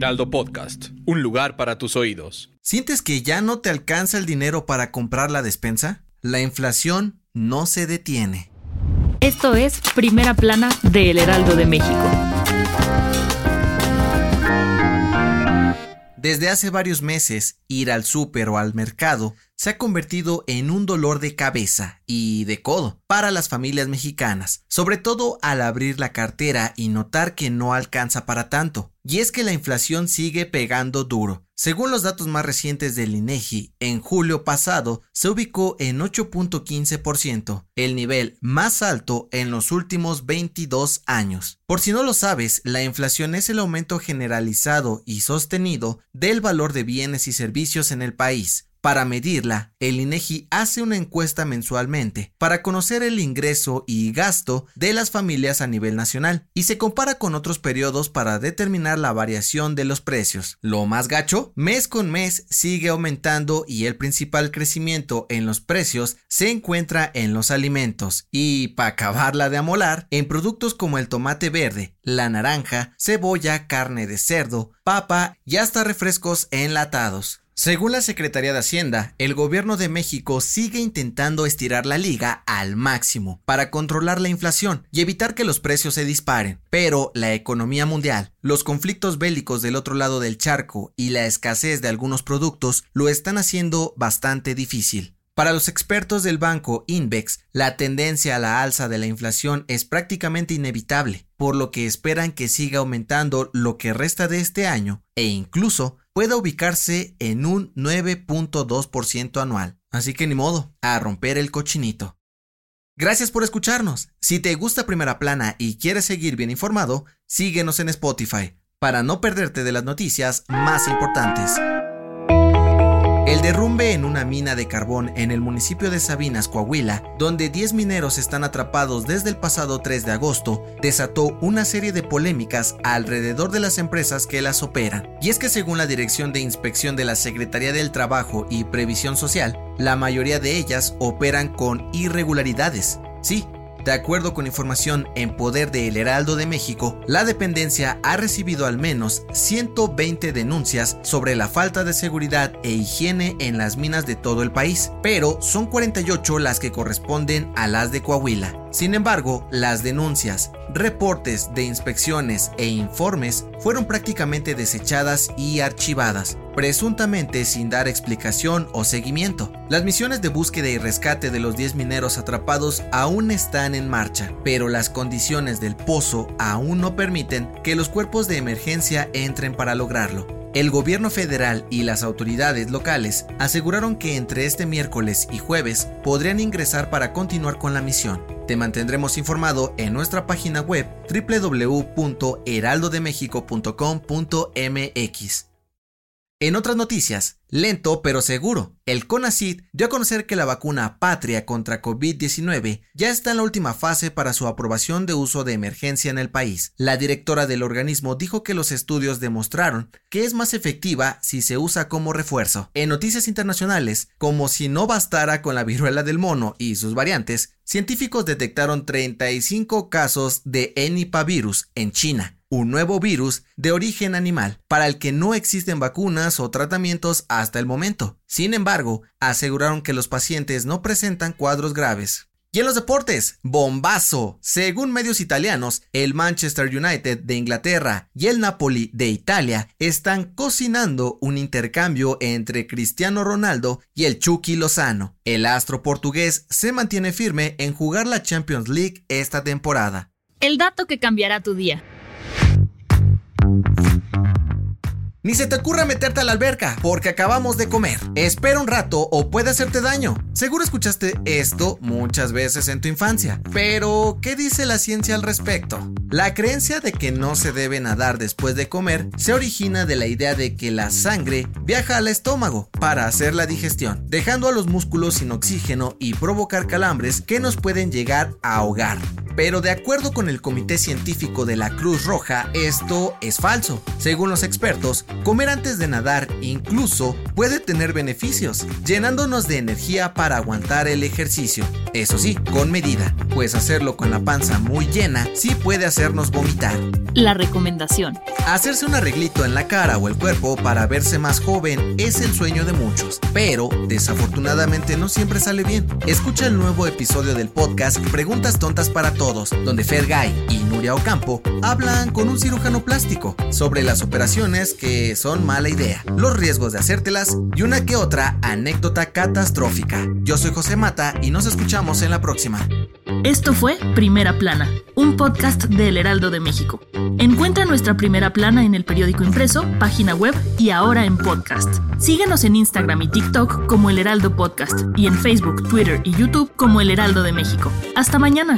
Heraldo Podcast, un lugar para tus oídos. ¿Sientes que ya no te alcanza el dinero para comprar la despensa? La inflación no se detiene. Esto es Primera Plana de El Heraldo de México. Desde hace varios meses, ir al súper o al mercado se ha convertido en un dolor de cabeza y de codo para las familias mexicanas, sobre todo al abrir la cartera y notar que no alcanza para tanto. Y es que la inflación sigue pegando duro. Según los datos más recientes del INEGI, en julio pasado se ubicó en 8.15%, el nivel más alto en los últimos 22 años. Por si no lo sabes, la inflación es el aumento generalizado y sostenido del valor de bienes y servicios en el país, para medirla, el INEGI hace una encuesta mensualmente para conocer el ingreso y gasto de las familias a nivel nacional y se compara con otros periodos para determinar la variación de los precios. Lo más gacho, mes con mes sigue aumentando y el principal crecimiento en los precios se encuentra en los alimentos y, para acabarla de amolar, en productos como el tomate verde, la naranja, cebolla, carne de cerdo, papa y hasta refrescos enlatados. Según la Secretaría de Hacienda, el gobierno de México sigue intentando estirar la liga al máximo para controlar la inflación y evitar que los precios se disparen. Pero la economía mundial, los conflictos bélicos del otro lado del charco y la escasez de algunos productos lo están haciendo bastante difícil. Para los expertos del banco Invex, la tendencia a la alza de la inflación es prácticamente inevitable, por lo que esperan que siga aumentando lo que resta de este año e incluso pueda ubicarse en un 9.2% anual. Así que ni modo, a romper el cochinito. Gracias por escucharnos. Si te gusta Primera Plana y quieres seguir bien informado, síguenos en Spotify para no perderte de las noticias más importantes. Derrumbe en una mina de carbón en el municipio de Sabinas, Coahuila, donde 10 mineros están atrapados desde el pasado 3 de agosto, desató una serie de polémicas alrededor de las empresas que las operan. Y es que según la Dirección de Inspección de la Secretaría del Trabajo y Previsión Social, la mayoría de ellas operan con irregularidades. Sí, de acuerdo con información en poder de El Heraldo de México, la dependencia ha recibido al menos 120 denuncias sobre la falta de seguridad e higiene en las minas de todo el país, pero son 48 las que corresponden a las de Coahuila. Sin embargo, las denuncias, reportes de inspecciones e informes fueron prácticamente desechadas y archivadas, presuntamente sin dar explicación o seguimiento. Las misiones de búsqueda y rescate de los 10 mineros atrapados aún están en marcha, pero las condiciones del pozo aún no permiten que los cuerpos de emergencia entren para lograrlo. El gobierno federal y las autoridades locales aseguraron que entre este miércoles y jueves podrían ingresar para continuar con la misión. Te mantendremos informado en nuestra página web www.heraldodemexico.com.mx. En otras noticias, lento pero seguro, el CONACYT dio a conocer que la vacuna Patria contra COVID-19 ya está en la última fase para su aprobación de uso de emergencia en el país. La directora del organismo dijo que los estudios demostraron que es más efectiva si se usa como refuerzo. En noticias internacionales, como si no bastara con la viruela del mono y sus variantes, científicos detectaron 35 casos de Enipavirus en China un nuevo virus de origen animal para el que no existen vacunas o tratamientos hasta el momento. Sin embargo, aseguraron que los pacientes no presentan cuadros graves. Y en los deportes, bombazo. Según medios italianos, el Manchester United de Inglaterra y el Napoli de Italia están cocinando un intercambio entre Cristiano Ronaldo y el Chucky Lozano. El astro portugués se mantiene firme en jugar la Champions League esta temporada. El dato que cambiará tu día. Ni se te ocurra meterte a la alberca, porque acabamos de comer. Espera un rato o puede hacerte daño. Seguro escuchaste esto muchas veces en tu infancia. Pero, ¿qué dice la ciencia al respecto? La creencia de que no se debe nadar después de comer se origina de la idea de que la sangre viaja al estómago para hacer la digestión, dejando a los músculos sin oxígeno y provocar calambres que nos pueden llegar a ahogar. Pero de acuerdo con el Comité Científico de la Cruz Roja, esto es falso. Según los expertos, comer antes de nadar incluso puede tener beneficios, llenándonos de energía para aguantar el ejercicio. Eso sí, con medida, pues hacerlo con la panza muy llena sí puede hacernos vomitar. La recomendación. Hacerse un arreglito en la cara o el cuerpo para verse más joven es el sueño de muchos, pero desafortunadamente no siempre sale bien. Escucha el nuevo episodio del podcast Preguntas Tontas para Todos, donde Fergay y Nuria Ocampo hablan con un cirujano plástico sobre las operaciones que son mala idea, los riesgos de hacértelas y una que otra anécdota catastrófica. Yo soy José Mata y nos escuchamos en la próxima. Esto fue Primera Plana, un podcast del Heraldo de México. Encuentra nuestra primera plana en el periódico impreso, página web y ahora en podcast. Síguenos en Instagram y TikTok como El Heraldo Podcast y en Facebook, Twitter y YouTube como El Heraldo de México. Hasta mañana.